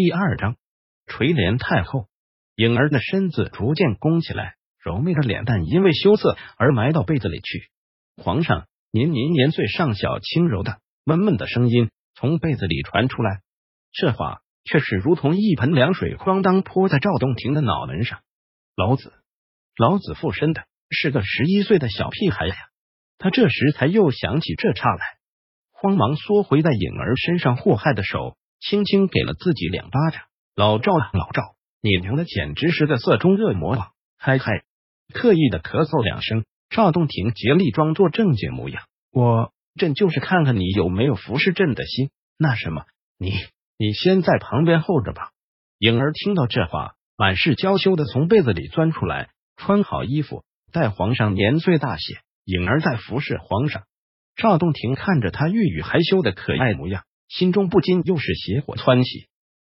第二章垂帘太后，颖儿的身子逐渐弓起来，柔媚的脸蛋因为羞涩而埋到被子里去。皇上，您您年岁尚小，轻柔的闷闷的声音从被子里传出来，这话却是如同一盆凉水哐当泼在赵洞庭的脑门上。老子，老子附身的是个十一岁的小屁孩呀！他这时才又想起这茬来，慌忙缩回在颖儿身上祸害的手，轻轻给了自己两巴掌。老赵，老赵，你娘的简直是个色中恶魔啊！嗨嗨，刻意的咳嗽两声。赵洞庭竭力装作正经模样，我朕就是看看你有没有服侍朕的心。那什么，你你先在旁边候着吧。颖儿听到这话，满是娇羞的从被子里钻出来，穿好衣服，待皇上年岁大些，颖儿在服侍皇上。赵洞庭看着他欲语还休的可爱模样，心中不禁又是邪火窜起。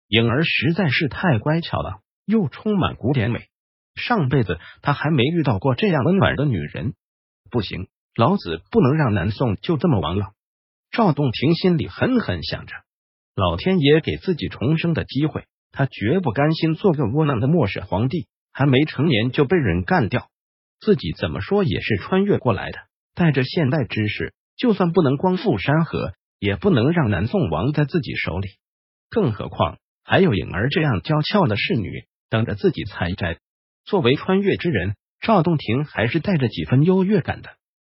颖儿实在是太乖巧了，又充满古典美。上辈子他还没遇到过这样温暖的女人，不行，老子不能让南宋就这么亡了。赵洞庭心里狠狠想着，老天爷给自己重生的机会，他绝不甘心做个窝囊的末世皇帝，还没成年就被人干掉。自己怎么说也是穿越过来的，带着现代知识，就算不能光复山河，也不能让南宋亡在自己手里。更何况还有颖儿这样娇俏的侍女等着自己采摘。作为穿越之人，赵洞庭还是带着几分优越感的。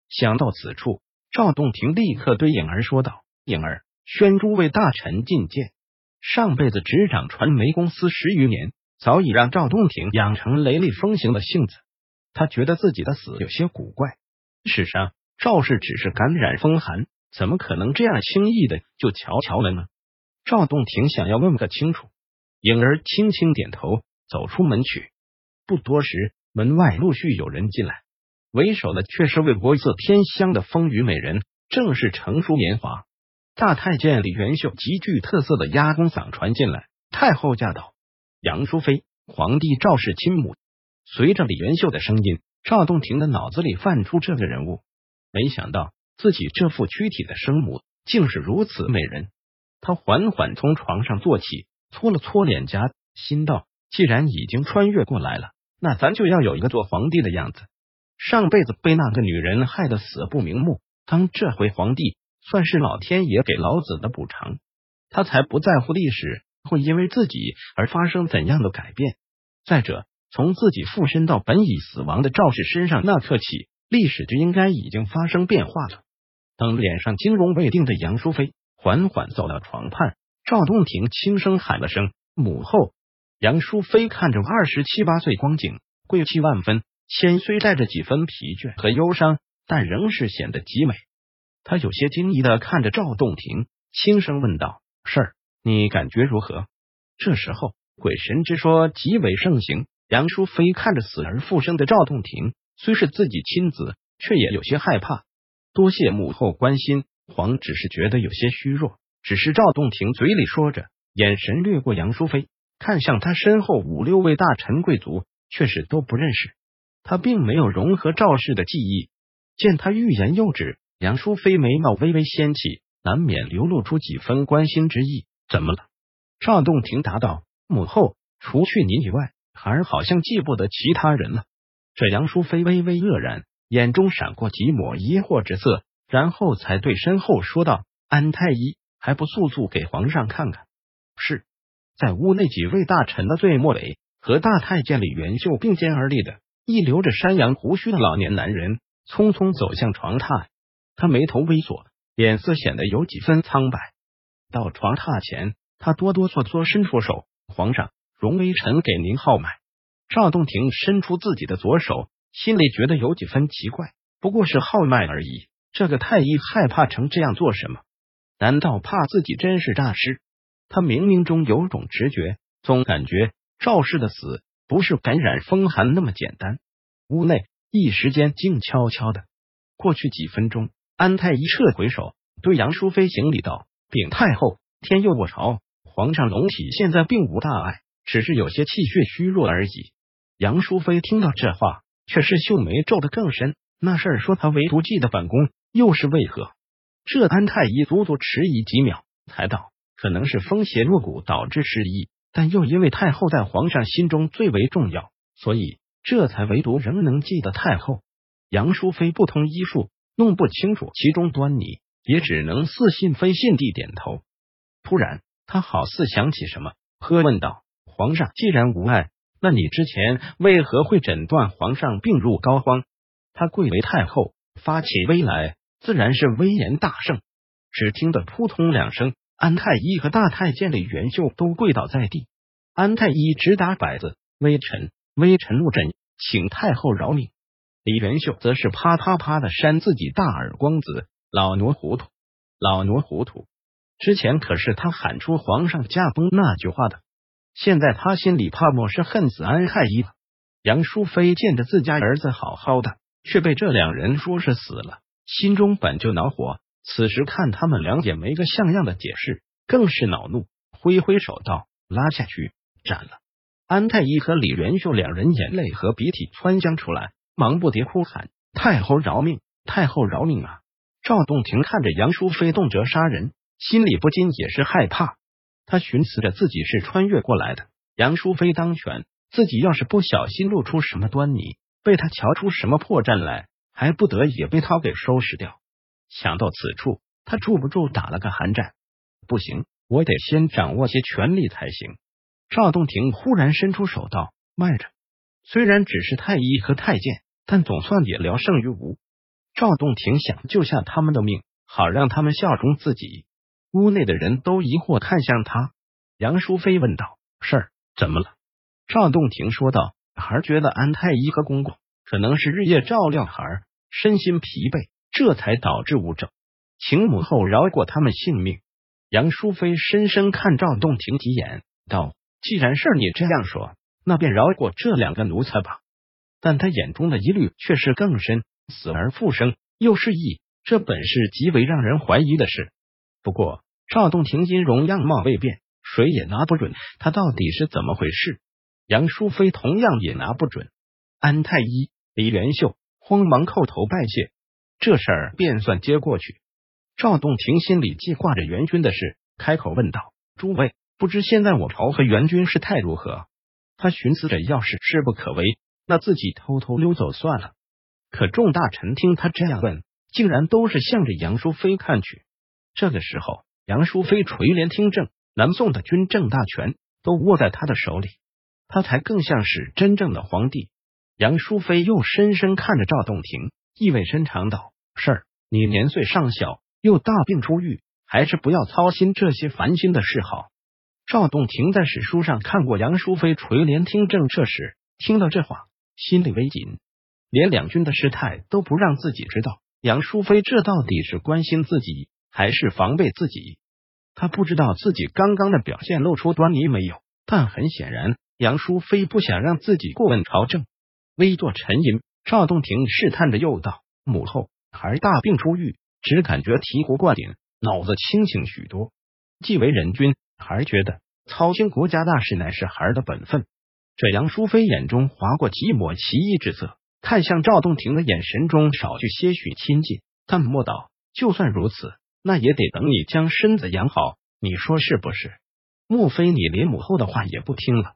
想到此处，赵洞庭立刻对颖儿说道：“颖儿，宣诸位大臣觐见。上辈子执掌传媒公司十余年，早已让赵洞庭养成雷厉风行的性子。他觉得自己的死有些古怪。事实上赵氏只是感染风寒，怎么可能这样轻易的就瞧瞧了呢？”赵洞庭想要问个清楚。颖儿轻轻点头，走出门去。不多时，门外陆续有人进来，为首的却是位国色天香的风腴美人，正是成熟年华。大太监李元秀极具特色的压宫嗓传进来：“太后驾到，杨淑妃，皇帝赵氏亲母。”随着李元秀的声音，赵洞庭的脑子里泛出这个人物。没想到自己这副躯体的生母竟是如此美人。他缓缓从床上坐起，搓了搓脸颊，心道。既然已经穿越过来了，那咱就要有一个做皇帝的样子。上辈子被那个女人害得死不瞑目，当这回皇帝，算是老天爷给老子的补偿。他才不在乎历史会因为自己而发生怎样的改变。再者，从自己附身到本已死亡的赵氏身上那刻起，历史就应该已经发生变化了。等脸上惊容未定的杨淑妃缓缓走到床畔，赵洞庭轻声喊了声“母后”。杨淑妃看着二十七八岁光景，贵气万分，谦虽带着几分疲倦和忧伤，但仍是显得极美。她有些惊疑的看着赵洞庭，轻声问道：“事儿，你感觉如何？”这时候，鬼神之说极为盛行。杨淑妃看着死而复生的赵洞庭，虽是自己亲子，却也有些害怕。多谢母后关心，皇只是觉得有些虚弱。只是赵洞庭嘴里说着，眼神掠过杨淑妃。看向他身后五六位大臣贵族，却是都不认识他，并没有融合赵氏的记忆。见他欲言又止，杨淑妃眉毛微微掀起，难免流露出几分关心之意。怎么了？赵洞庭答道：“母后，除去您以外，孩儿好像记不得其他人了。”这杨淑妃微微愕然，眼中闪过几抹疑惑之色，然后才对身后说道：“安太医，还不速速给皇上看看？”是。在屋内几位大臣的最末尾，和大太监李元秀并肩而立的一留着山羊胡须的老年男人，匆匆走向床榻。他眉头微锁，脸色显得有几分苍白。到床榻前，他哆哆嗦嗦伸出手：“皇上，容微臣给您号脉。”赵洞庭伸出自己的左手，心里觉得有几分奇怪，不过是号脉而已。这个太医害怕成这样做什么？难道怕自己真是诈尸？他冥冥中有种直觉，总感觉赵氏的死不是感染风寒那么简单。屋内一时间静悄悄的。过去几分钟，安太医撤回手，对杨淑妃行礼道：“禀太后，天佑我朝，皇上龙体现在并无大碍，只是有些气血虚弱而已。”杨淑妃听到这话，却是秀眉皱得更深。那事儿说他唯独记得本宫，又是为何？这安太医足足迟疑几秒，才道。可能是风邪入骨导致失忆，但又因为太后在皇上心中最为重要，所以这才唯独仍能记得太后。杨淑妃不通医术，弄不清楚其中端倪，也只能似信非信地点头。突然，他好似想起什么，喝问道：“皇上既然无碍，那你之前为何会诊断皇上病入膏肓？”他贵为太后，发起威来，自然是威严大盛。只听得扑通两声，安太医和大太监李元秀都跪倒在地。安太医直打摆子：“微臣，微臣入诊，请太后饶命。”李元秀则是啪啪啪的扇自己大耳光子：“老奴糊涂，老奴糊涂！之前可是他喊出皇上驾崩那句话的，现在他心里怕莫是恨死安太医了。”杨淑妃见着自家儿子好好的，却被这两人说是死了，心中本就恼火，此时看他们两也没个像样的解释，更是恼怒，挥挥手道：“拉下去斩了！”安太医和李元秀两人眼泪和鼻涕窜将出来。忙不迭哭喊：“太后饶命！太后饶命啊！”赵洞庭看着杨淑妃动辄杀人，心里不禁也是害怕。他寻思着自己是穿越过来的，杨淑妃当权，自己要是不小心露出什么端倪，被他瞧出什么破绽来，还不得也被他给收拾掉？想到此处，他住不住打了个寒战。不行，我得先掌握些权力才行。赵洞庭忽然伸出手道：“慢着。”虽然只是太医和太监，但总算也聊胜于无。赵洞庭想救下他们的命，好让他们效忠自己。屋内的人都疑惑看向他。杨淑妃问道：“事儿怎么了？”赵洞庭说道：“孩儿觉得安太医和公公可能是日夜照料孩儿，身心疲惫，这才导致误诊，请母后饶过他们性命。”杨淑妃深深看赵洞庭几眼，道：“既然事儿你这样说。”那便饶过这两个奴才吧，但他眼中的疑虑却是更深。死而复生又是义，这本是极为让人怀疑的事。不过赵洞庭音容样貌未变，谁也拿不准他到底是怎么回事。杨淑妃同样也拿不准。安太医、李元秀慌忙叩头拜谢，这事儿便算接过去。赵洞庭心里记挂着元军的事，开口问道：“诸位，不知现在我朝和元军事态如何？”他寻思着，要是事不可为，那自己偷偷溜走算了。可众大臣听他这样问，竟然都是向着杨淑妃看去。这个时候，杨淑妃垂帘听政，南宋的军政大权都握在他的手里，他才更像是真正的皇帝。杨淑妃又深深看着赵洞庭，意味深长道：“是儿，你年岁尚小，又大病初愈，还是不要操心这些烦心的事好。”赵洞庭在史书上看过杨淑妃垂帘听政这事，听到这话，心里微紧，连两军的事态都不让自己知道。杨淑妃这到底是关心自己，还是防备自己？他不知道自己刚刚的表现露出端倪没有，但很显然，杨淑妃不想让自己过问朝政。微坐沉吟，赵洞庭试探着又道：“母后，孩大病初愈，只感觉醍醐灌顶，脑子清醒许多。既为人君。”孩觉得操心国家大事乃是孩儿的本分。这杨淑妃眼中划过几抹奇异之色，看向赵洞庭的眼神中少去些许亲近，淡漠道：“就算如此，那也得等你将身子养好，你说是不是？莫非你连母后的话也不听了？”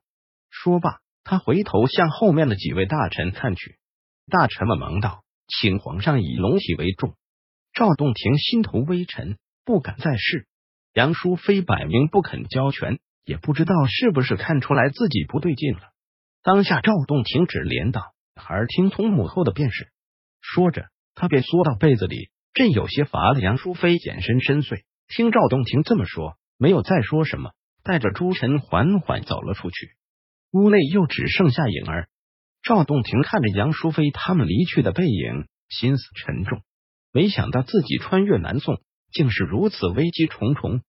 说罢，他回头向后面的几位大臣看去，大臣们忙道：“请皇上以龙体为重。”赵洞庭心头微沉，不敢再试。杨淑妃摆明不肯交权，也不知道是不是看出来自己不对劲了。当下赵洞庭指连道：“孩儿听从母后的便是。”说着，他便缩到被子里，朕有些乏了。杨淑妃眼神深邃，听赵洞庭这么说，没有再说什么，带着诸臣缓缓走了出去。屋内又只剩下影儿。赵洞庭看着杨淑妃他们离去的背影，心思沉重。没想到自己穿越南宋。竟是如此危机重重，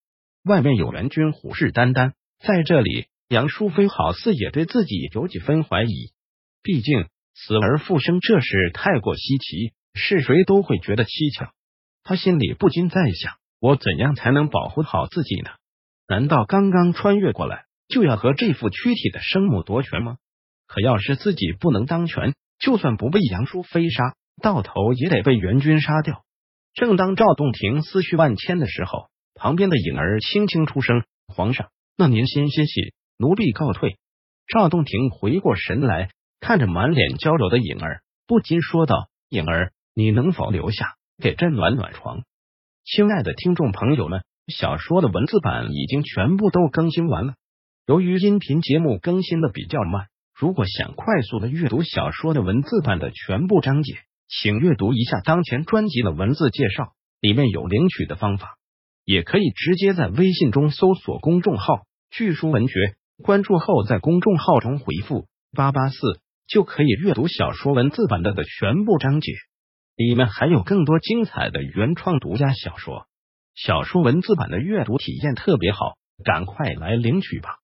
外面有援军虎视眈眈，在这里，杨淑妃好似也对自己有几分怀疑。毕竟死而复生这事太过稀奇，是谁都会觉得蹊跷。他心里不禁在想：我怎样才能保护好自己呢？难道刚刚穿越过来就要和这副躯体的生母夺权吗？可要是自己不能当权，就算不被杨淑妃杀，到头也得被援军杀掉。正当赵洞庭思绪万千的时候，旁边的影儿轻轻出声：“皇上，那您先歇息，奴婢告退。赵洞庭回过神来，看着满脸娇柔的颖儿，不禁说道：“颖儿，你能否留下给朕暖暖床？”亲爱的听众朋友们，小说的文字版已经全部都更新完了。由于音频节目更新的比较慢，如果想快速的阅读小说的文字版的全部章节，请阅读一下当前专辑的文字介绍，里面有领取的方法。也可以直接在微信中搜索公众号“巨书文学”，关注后在公众号中回复“八八四”，就可以阅读小说文字版的的全部章节。里面还有更多精彩的原创独家小说，小说文字版的阅读体验特别好，赶快来领取吧！